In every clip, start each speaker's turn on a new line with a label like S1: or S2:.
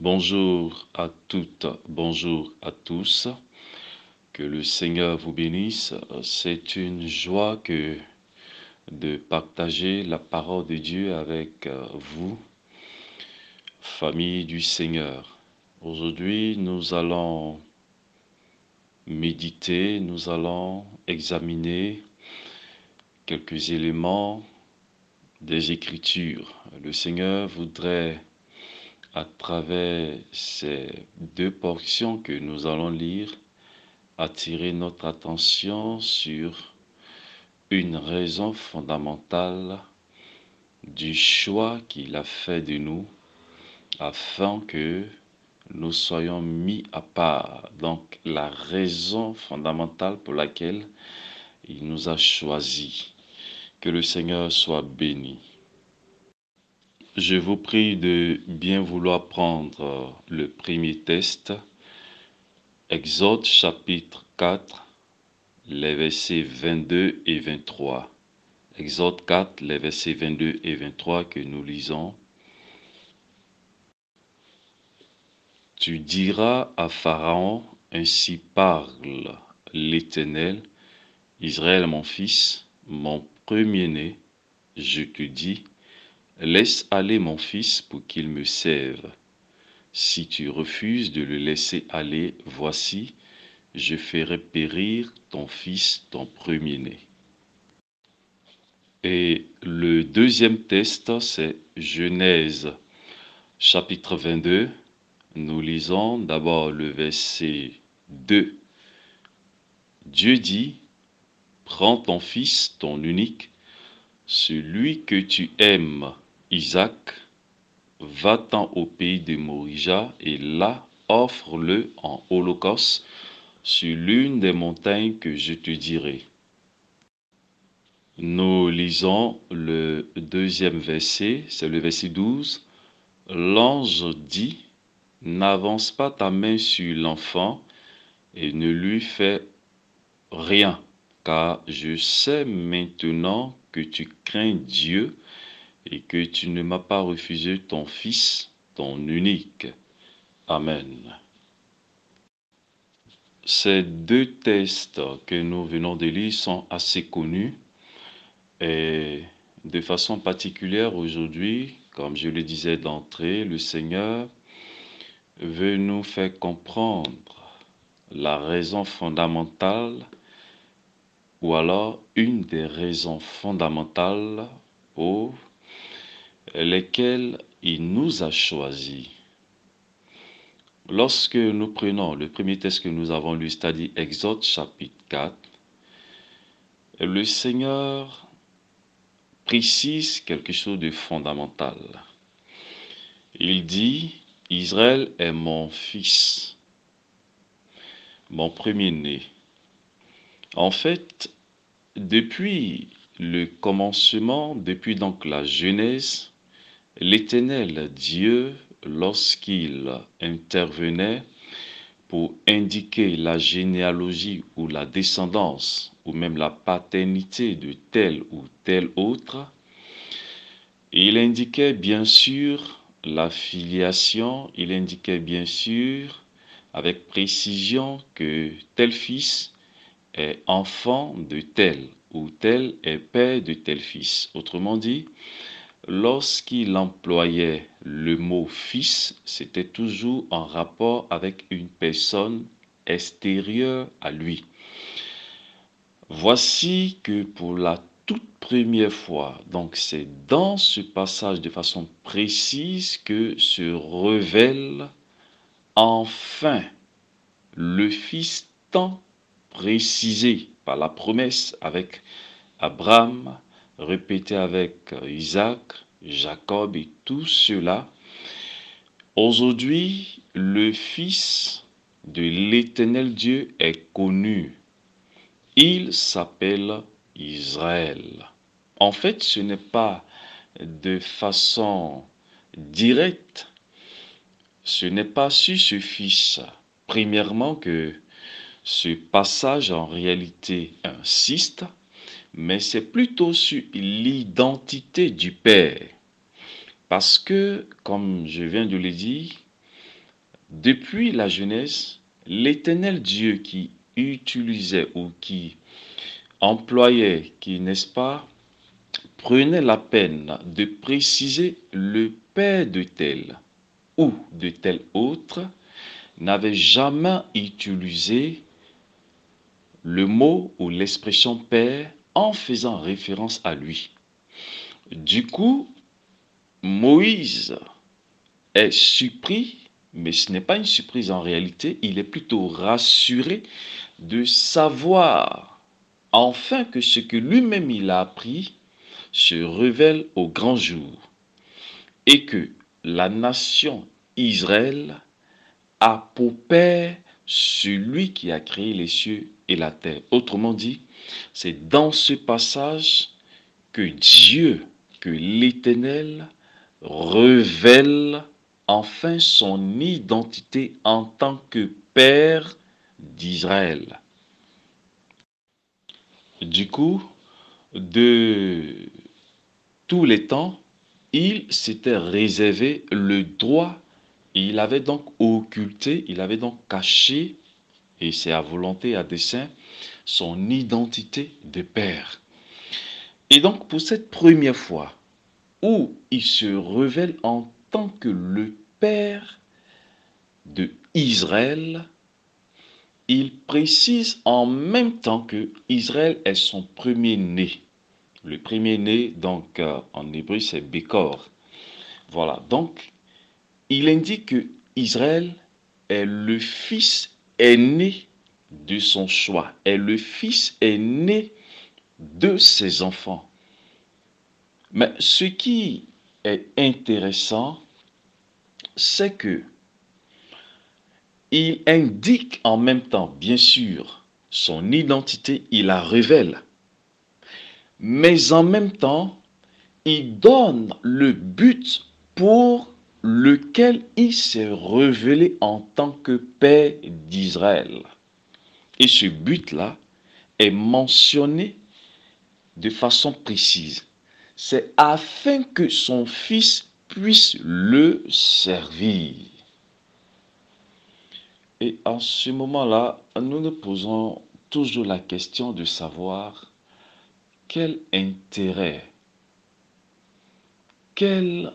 S1: Bonjour à toutes, bonjour à tous. Que le Seigneur vous bénisse. C'est une joie que de partager la parole de Dieu avec euh, vous, famille du Seigneur. Aujourd'hui, nous allons méditer, nous allons examiner quelques éléments des Écritures. Le Seigneur voudrait à travers ces deux portions que nous allons lire, attirer notre attention sur une raison fondamentale du choix qu'il a fait de nous afin que nous soyons mis à part. Donc la raison fondamentale pour laquelle il nous a choisis. Que le Seigneur soit béni. Je vous prie de bien vouloir prendre le premier test. Exode chapitre 4, les versets 22 et 23. Exode 4, les versets 22 et 23 que nous lisons. Tu diras à Pharaon, ainsi parle l'Éternel, Israël mon fils, mon premier-né, je te dis, Laisse aller mon fils pour qu'il me serve. Si tu refuses de le laisser aller, voici, je ferai périr ton fils, ton premier-né. Et le deuxième test, c'est Genèse chapitre 22. Nous lisons d'abord le verset 2. Dieu dit, Prends ton fils, ton unique, celui que tu aimes, Isaac, va-t'en au pays de Morija et là offre-le en holocauste sur l'une des montagnes que je te dirai. Nous lisons le deuxième verset, c'est le verset 12. L'ange dit, n'avance pas ta main sur l'enfant et ne lui fais rien, car je sais maintenant que tu crains Dieu et que tu ne m'as pas refusé ton Fils, ton unique. Amen. Ces deux textes que nous venons de lire sont assez connus et de façon particulière aujourd'hui, comme je le disais d'entrée, le Seigneur veut nous faire comprendre la raison fondamentale ou alors une des raisons fondamentales pour lesquels il nous a choisis. Lorsque nous prenons le premier texte que nous avons lu, c'est-à-dire Exode chapitre 4, le Seigneur précise quelque chose de fondamental. Il dit, Israël est mon fils, mon premier-né. En fait, depuis le commencement, depuis donc la Genèse, L'Éternel Dieu, lorsqu'il intervenait pour indiquer la généalogie ou la descendance ou même la paternité de tel ou tel autre, il indiquait bien sûr la filiation, il indiquait bien sûr avec précision que tel fils est enfant de tel ou tel est père de tel fils. Autrement dit, lorsqu'il employait le mot fils, c'était toujours en rapport avec une personne extérieure à lui. Voici que pour la toute première fois, donc c'est dans ce passage de façon précise que se révèle enfin le Fils tant précisé par la promesse avec Abraham, répété avec Isaac, Jacob et tout cela. Aujourd'hui, le Fils de l'Éternel Dieu est connu. Il s'appelle Israël. En fait, ce n'est pas de façon directe, ce n'est pas sur ce Fils, premièrement, que ce passage en réalité insiste, mais c'est plutôt sur l'identité du Père. Parce que, comme je viens de le dire, depuis la Genèse, l'éternel Dieu qui utilisait ou qui employait, qui, n'est-ce pas, prenait la peine de préciser le père de tel ou de tel autre, n'avait jamais utilisé le mot ou l'expression père en faisant référence à lui. Du coup, Moïse est surpris, mais ce n'est pas une surprise en réalité, il est plutôt rassuré de savoir enfin que ce que lui-même il a appris se révèle au grand jour et que la nation Israël a pour père celui qui a créé les cieux et la terre. Autrement dit, c'est dans ce passage que Dieu, que l'Éternel révèle enfin son identité en tant que Père d'Israël. Du coup, de tous les temps, il s'était réservé le droit, il avait donc occulté, il avait donc caché, et c'est à volonté, à dessein, son identité de père. Et donc pour cette première fois où il se révèle en tant que le père de Israël, il précise en même temps que Israël est son premier-né. Le premier-né, donc euh, en hébreu, c'est Bécor. Voilà, donc il indique que Israël est le fils aîné de son choix, est le fils aîné de ses enfants. Mais ce qui est intéressant, c'est que il indique en même temps, bien sûr, son identité, il la révèle. Mais en même temps, il donne le but pour lequel il s'est révélé en tant que Père d'Israël. Et ce but-là est mentionné de façon précise. C'est afin que son fils puisse le servir. Et en ce moment-là, nous nous posons toujours la question de savoir quel intérêt, quel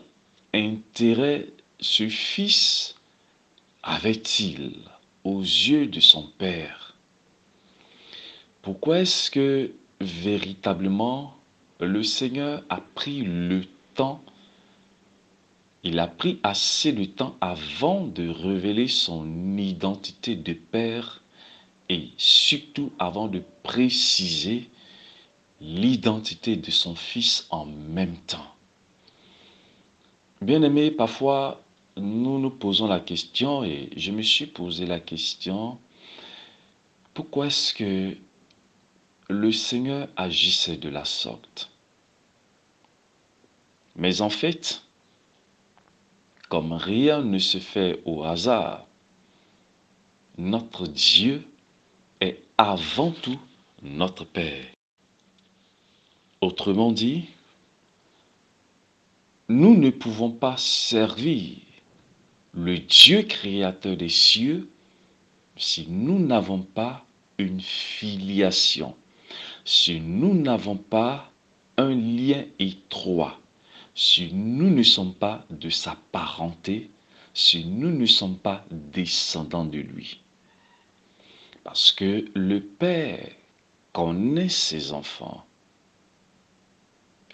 S1: intérêt ce fils avait-il aux yeux de son père? Pourquoi est-ce que véritablement le Seigneur a pris le temps il a pris assez de temps avant de révéler son identité de père et surtout avant de préciser l'identité de son fils en même temps? Bien aimé, parfois nous nous posons la question et je me suis posé la question, pourquoi est-ce que le Seigneur agissait de la sorte? Mais en fait, comme rien ne se fait au hasard, notre Dieu est avant tout notre Père. Autrement dit, nous ne pouvons pas servir le Dieu créateur des cieux si nous n'avons pas une filiation, si nous n'avons pas un lien étroit si nous ne sommes pas de sa parenté, si nous ne sommes pas descendants de lui. Parce que le Père connaît ses enfants.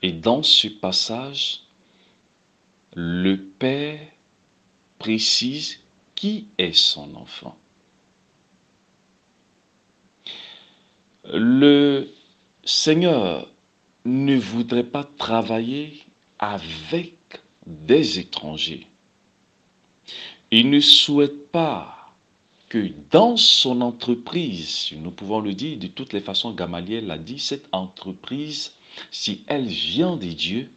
S1: Et dans ce passage, le Père précise qui est son enfant. Le Seigneur ne voudrait pas travailler avec des étrangers. Il ne souhaite pas que dans son entreprise, nous pouvons le dire de toutes les façons, Gamaliel l'a dit, cette entreprise, si elle vient de Dieu,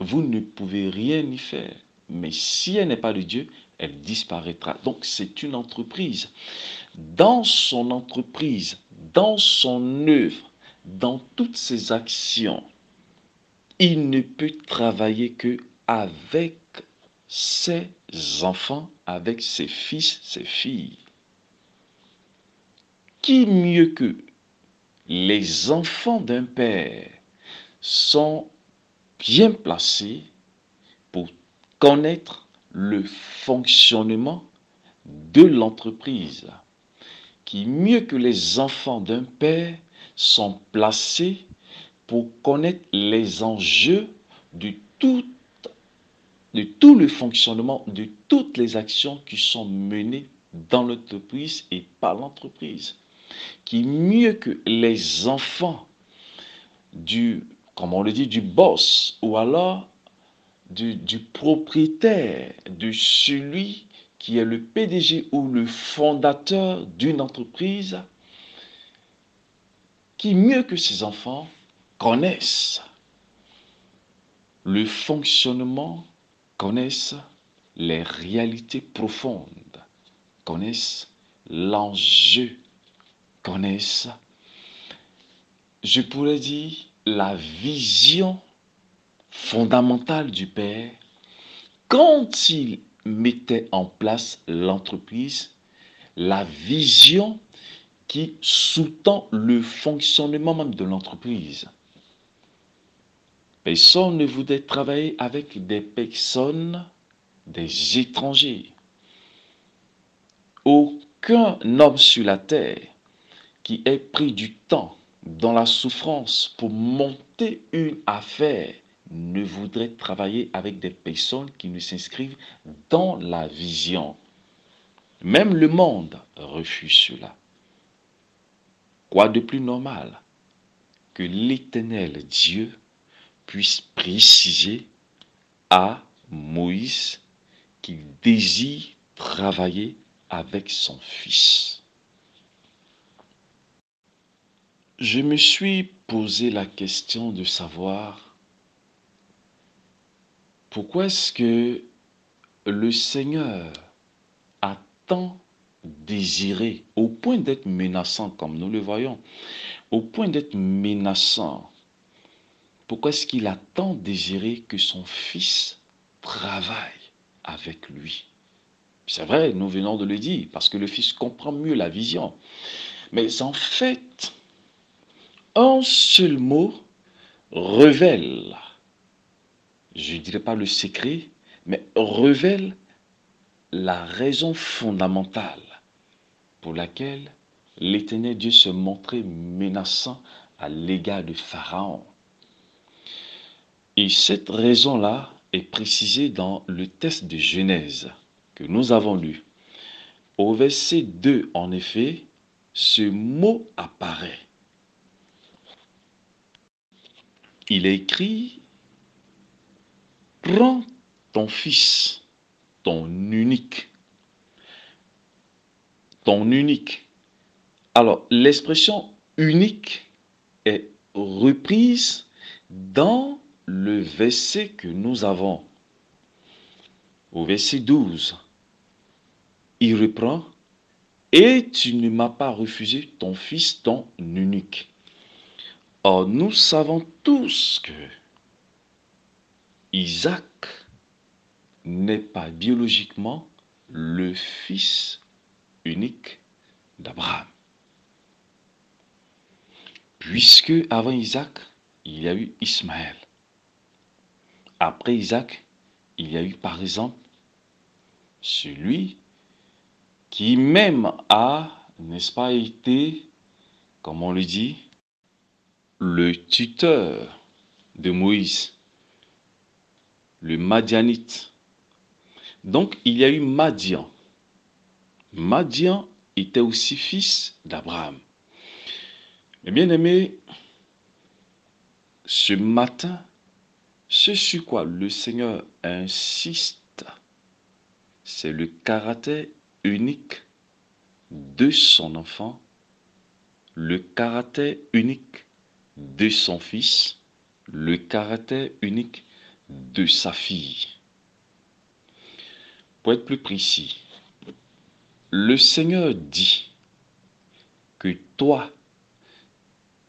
S1: vous ne pouvez rien y faire. Mais si elle n'est pas de Dieu, elle disparaîtra. Donc c'est une entreprise. Dans son entreprise, dans son œuvre, dans toutes ses actions, il ne peut travailler que avec ses enfants avec ses fils, ses filles. Qui mieux que les enfants d'un père sont bien placés pour connaître le fonctionnement de l'entreprise, qui mieux que les enfants d'un père sont placés pour connaître les enjeux de tout, de tout le fonctionnement, de toutes les actions qui sont menées dans l'entreprise et par l'entreprise, qui mieux que les enfants du, comme on le dit, du boss ou alors du, propriétaire, de celui qui est le PDG ou le fondateur d'une entreprise, qui mieux que ses enfants connaissent le fonctionnement, connaissent les réalités profondes, connaissent l'enjeu, connaissent, je pourrais dire, la vision fondamentale du Père quand il mettait en place l'entreprise, la vision qui sous-tend le fonctionnement même de l'entreprise. Personne ne voudrait travailler avec des personnes, des étrangers. Aucun homme sur la terre qui ait pris du temps dans la souffrance pour monter une affaire ne voudrait travailler avec des personnes qui ne s'inscrivent dans la vision. Même le monde refuse cela. Quoi de plus normal que l'éternel Dieu puisse préciser à Moïse qu'il désire travailler avec son fils? Je me suis posé la question de savoir pourquoi est-ce que le Seigneur a tant désiré, au point d'être menaçant comme nous le voyons, au point d'être menaçant pourquoi est-ce qu'il a tant désiré que son fils travaille avec lui? C'est vrai, nous venons de le dire, parce que le fils comprend mieux la vision. Mais en fait, un seul mot révèle, je ne dirais pas le secret, mais révèle la raison fondamentale pour laquelle l'éternel Dieu se montrait menaçant à l'égard de Pharaon. Et cette raison-là est précisée dans le test de Genèse que nous avons lu. Au verset 2, en effet, ce mot apparaît. Il écrit, prends ton fils, ton unique, ton unique. Alors, l'expression unique est reprise dans le verset que nous avons, au verset 12, il reprend, et tu ne m'as pas refusé ton fils, ton unique. Or, nous savons tous que Isaac n'est pas biologiquement le fils unique d'Abraham. Puisque avant Isaac, il y a eu Ismaël. Après Isaac, il y a eu par exemple celui qui même a, n'est-ce pas, été, comme on le dit, le tuteur de Moïse, le Madianite. Donc il y a eu Madian. Madian était aussi fils d'Abraham. Mais bien aimé, ce matin, ce sur quoi le Seigneur insiste, c'est le caractère unique de son enfant, le caractère unique de son fils, le caractère unique de sa fille. Pour être plus précis, le Seigneur dit que toi,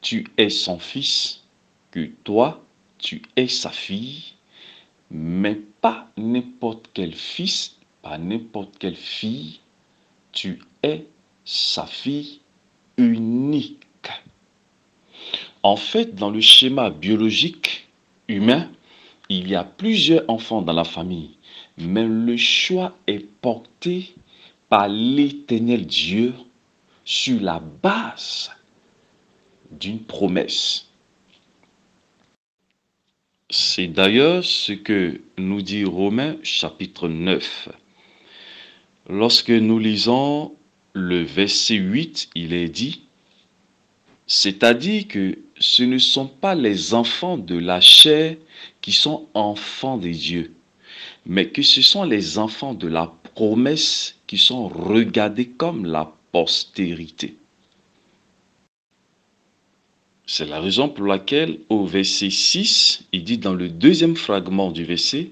S1: tu es son fils, que toi, tu es sa fille mais pas n'importe quel fils, pas n'importe quelle fille. Tu es sa fille unique. En fait, dans le schéma biologique humain, il y a plusieurs enfants dans la famille, mais le choix est porté par l'éternel Dieu sur la base d'une promesse. C'est d'ailleurs ce que nous dit Romains chapitre 9. Lorsque nous lisons le verset 8, il est dit, c'est-à-dire que ce ne sont pas les enfants de la chair qui sont enfants des dieux, mais que ce sont les enfants de la promesse qui sont regardés comme la postérité. C'est la raison pour laquelle au verset 6, il dit dans le deuxième fragment du verset,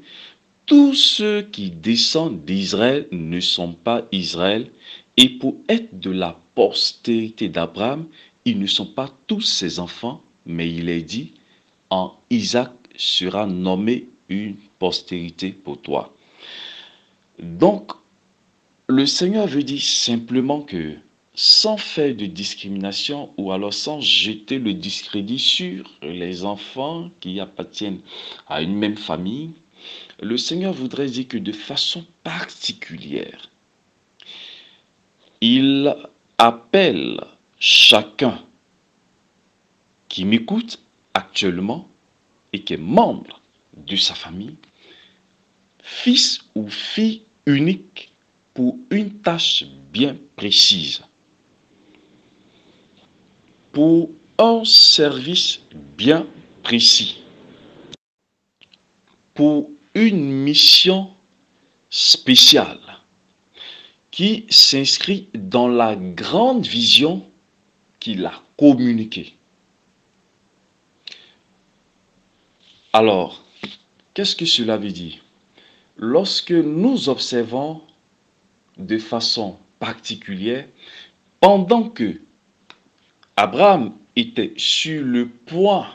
S1: tous ceux qui descendent d'Israël ne sont pas Israël, et pour être de la postérité d'Abraham, ils ne sont pas tous ses enfants, mais il est dit, en Isaac sera nommé une postérité pour toi. Donc, le Seigneur veut dire simplement que sans faire de discrimination ou alors sans jeter le discrédit sur les enfants qui appartiennent à une même famille, le Seigneur voudrait dire que de façon particulière, il appelle chacun qui m'écoute actuellement et qui est membre de sa famille, fils ou fille unique pour une tâche bien précise. Pour un service bien précis, pour une mission spéciale qui s'inscrit dans la grande vision qu'il a communiquée. Alors, qu'est-ce que cela veut dire? Lorsque nous observons de façon particulière, pendant que Abraham était sur le point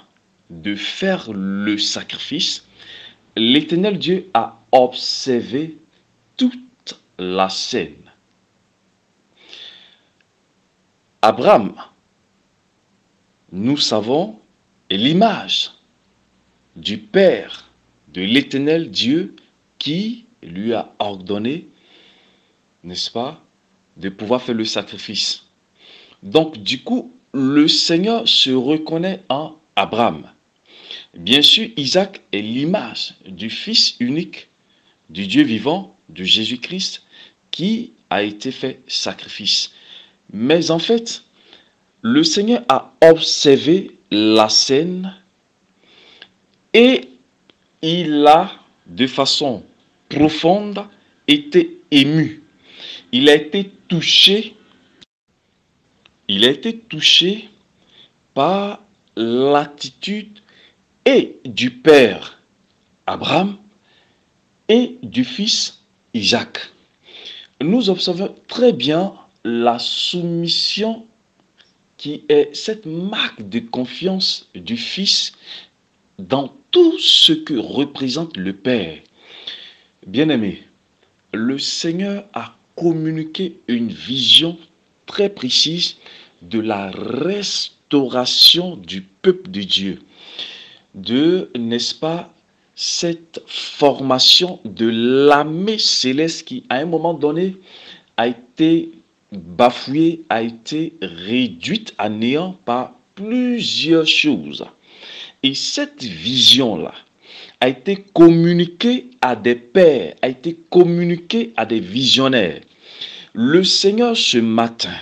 S1: de faire le sacrifice, l'Éternel Dieu a observé toute la scène. Abraham, nous savons, est l'image du Père de l'Éternel Dieu qui lui a ordonné, n'est-ce pas, de pouvoir faire le sacrifice. Donc, du coup, le Seigneur se reconnaît en Abraham. Bien sûr, Isaac est l'image du Fils unique du Dieu vivant, de Jésus-Christ, qui a été fait sacrifice. Mais en fait, le Seigneur a observé la scène et il a, de façon profonde, été ému. Il a été touché il a été touché par l'attitude et du père Abraham et du fils Isaac. Nous observons très bien la soumission qui est cette marque de confiance du fils dans tout ce que représente le Père. Bien-aimé, le Seigneur a communiqué une vision très précise de la restauration du peuple de Dieu, de, n'est-ce pas, cette formation de l'armée céleste qui, à un moment donné, a été bafouée, a été réduite à néant par plusieurs choses. Et cette vision-là a été communiquée à des pères, a été communiquée à des visionnaires. Le Seigneur ce matin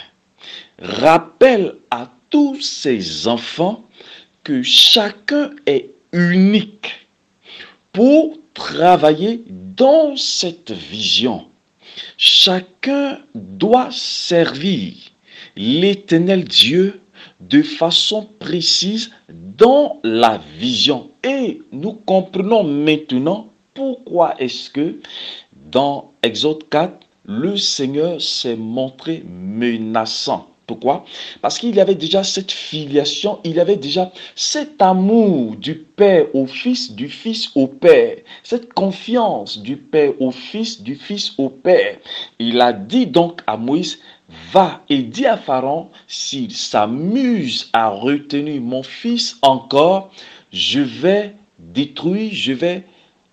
S1: rappelle à tous ses enfants que chacun est unique pour travailler dans cette vision. Chacun doit servir l'éternel Dieu de façon précise dans la vision. Et nous comprenons maintenant pourquoi est-ce que dans Exode 4, le Seigneur s'est montré menaçant. Pourquoi? Parce qu'il y avait déjà cette filiation, il y avait déjà cet amour du Père au Fils, du Fils au Père, cette confiance du Père au Fils, du Fils au Père. Il a dit donc à Moïse, va et dis à Pharaon, s'il s'amuse à retenir mon Fils encore, je vais détruire, je vais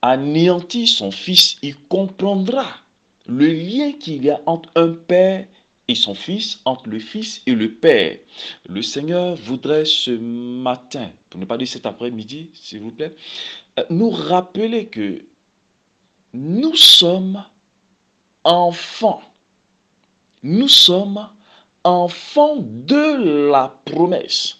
S1: anéantir son Fils. Il comprendra le lien qu'il y a entre un Père et son Fils, entre le Fils et le Père. Le Seigneur voudrait ce matin, pour ne pas dire cet après-midi, s'il vous plaît, euh, nous rappeler que nous sommes enfants. Nous sommes enfants de la promesse.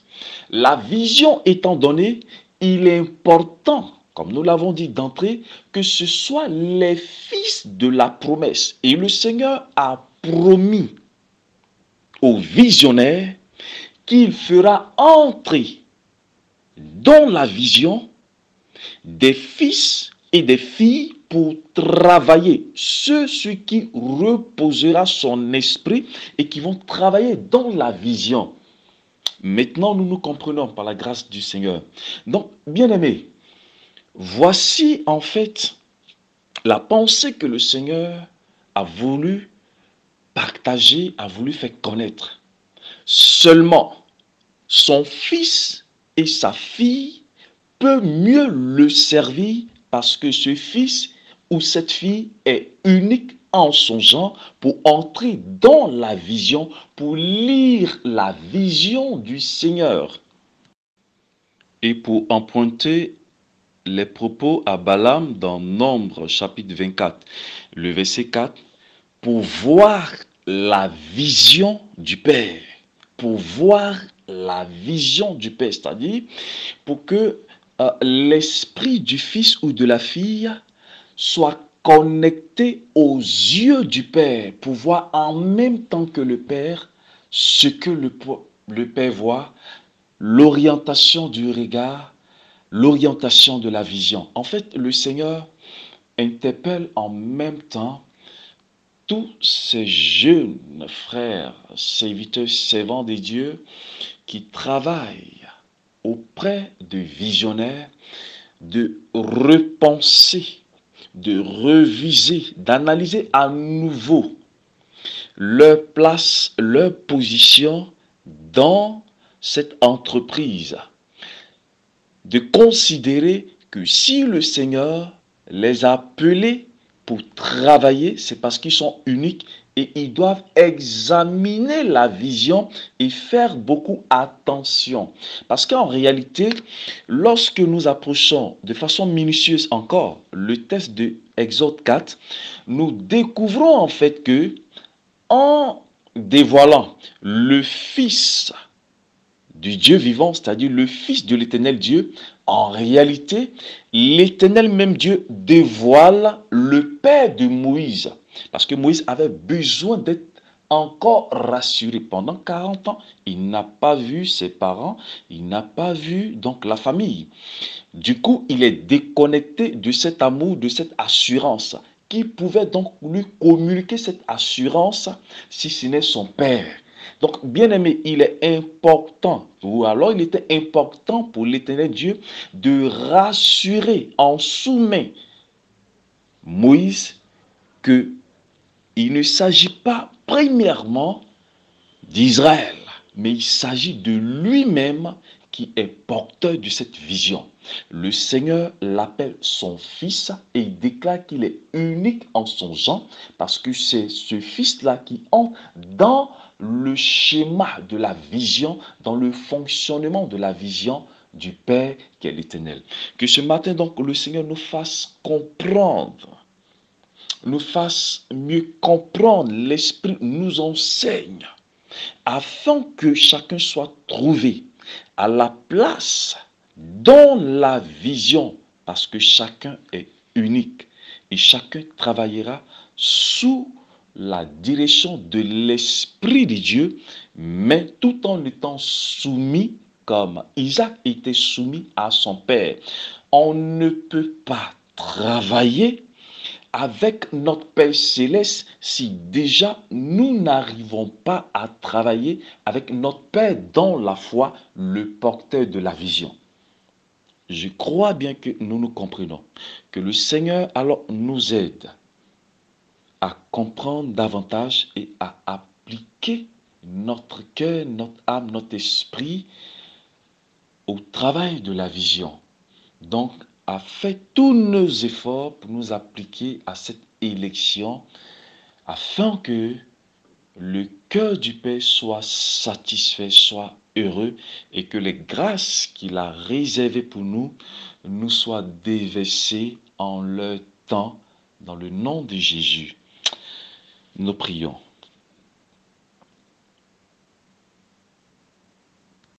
S1: La vision étant donnée, il est important, comme nous l'avons dit d'entrée, que ce soit les fils de la promesse. Et le Seigneur a promis au visionnaire qu'il fera entrer dans la vision des fils et des filles pour travailler. Ceux qui reposera son esprit et qui vont travailler dans la vision. Maintenant, nous nous comprenons par la grâce du Seigneur. Donc, bien aimé, voici en fait la pensée que le Seigneur a voulu partager, a voulu faire connaître. Seulement, son fils et sa fille peuvent mieux le servir parce que ce fils ou cette fille est unique en son genre pour entrer dans la vision, pour lire la vision du Seigneur. Et pour emprunter les propos à Balaam dans Nombre chapitre 24, le verset 4, pour voir la vision du Père, pour voir la vision du Père, c'est-à-dire pour que euh, l'esprit du Fils ou de la fille soit connecté aux yeux du Père pour voir en même temps que le Père ce que le, le Père voit, l'orientation du regard, l'orientation de la vision. En fait, le Seigneur interpelle en même temps tous ces jeunes frères, serviteurs, servants des dieux qui travaillent auprès de visionnaires de repenser de reviser, d'analyser à nouveau leur place, leur position dans cette entreprise. De considérer que si le Seigneur les a appelés pour travailler, c'est parce qu'ils sont uniques et ils doivent examiner la vision et faire beaucoup attention. Parce qu'en réalité, lorsque nous approchons de façon minutieuse encore le test de Exode 4, nous découvrons en fait que en dévoilant le Fils du Dieu vivant, c'est-à-dire le Fils de l'éternel Dieu, en réalité, l'éternel même Dieu dévoile le Père de Moïse. Parce que Moïse avait besoin d'être encore rassuré. Pendant 40 ans, il n'a pas vu ses parents, il n'a pas vu donc la famille. Du coup, il est déconnecté de cet amour, de cette assurance. Qui pouvait donc lui communiquer cette assurance si ce n'est son père? Donc, bien aimé, il est important, ou alors il était important pour l'éternel Dieu de rassurer en soumet Moïse que il ne s'agit pas premièrement d'Israël, mais il s'agit de lui-même qui est porteur de cette vision. Le Seigneur l'appelle son fils et il déclare qu'il est unique en son genre parce que c'est ce fils-là qui entre dans le schéma de la vision, dans le fonctionnement de la vision du Père qui est l'éternel. Que ce matin donc le Seigneur nous fasse comprendre nous fasse mieux comprendre, l'Esprit nous enseigne, afin que chacun soit trouvé à la place dans la vision, parce que chacun est unique et chacun travaillera sous la direction de l'Esprit de Dieu, mais tout en étant soumis comme Isaac était soumis à son Père. On ne peut pas travailler avec notre Père céleste si déjà nous n'arrivons pas à travailler avec notre Père dans la foi, le porteur de la vision Je crois bien que nous nous comprenons, que le Seigneur alors nous aide à comprendre davantage et à appliquer notre cœur, notre âme, notre esprit au travail de la vision. Donc, a fait tous nos efforts pour nous appliquer à cette élection afin que le cœur du Père soit satisfait, soit et que les grâces qu'il a réservées pour nous nous soient déversées en leur temps dans le nom de Jésus. Nous prions.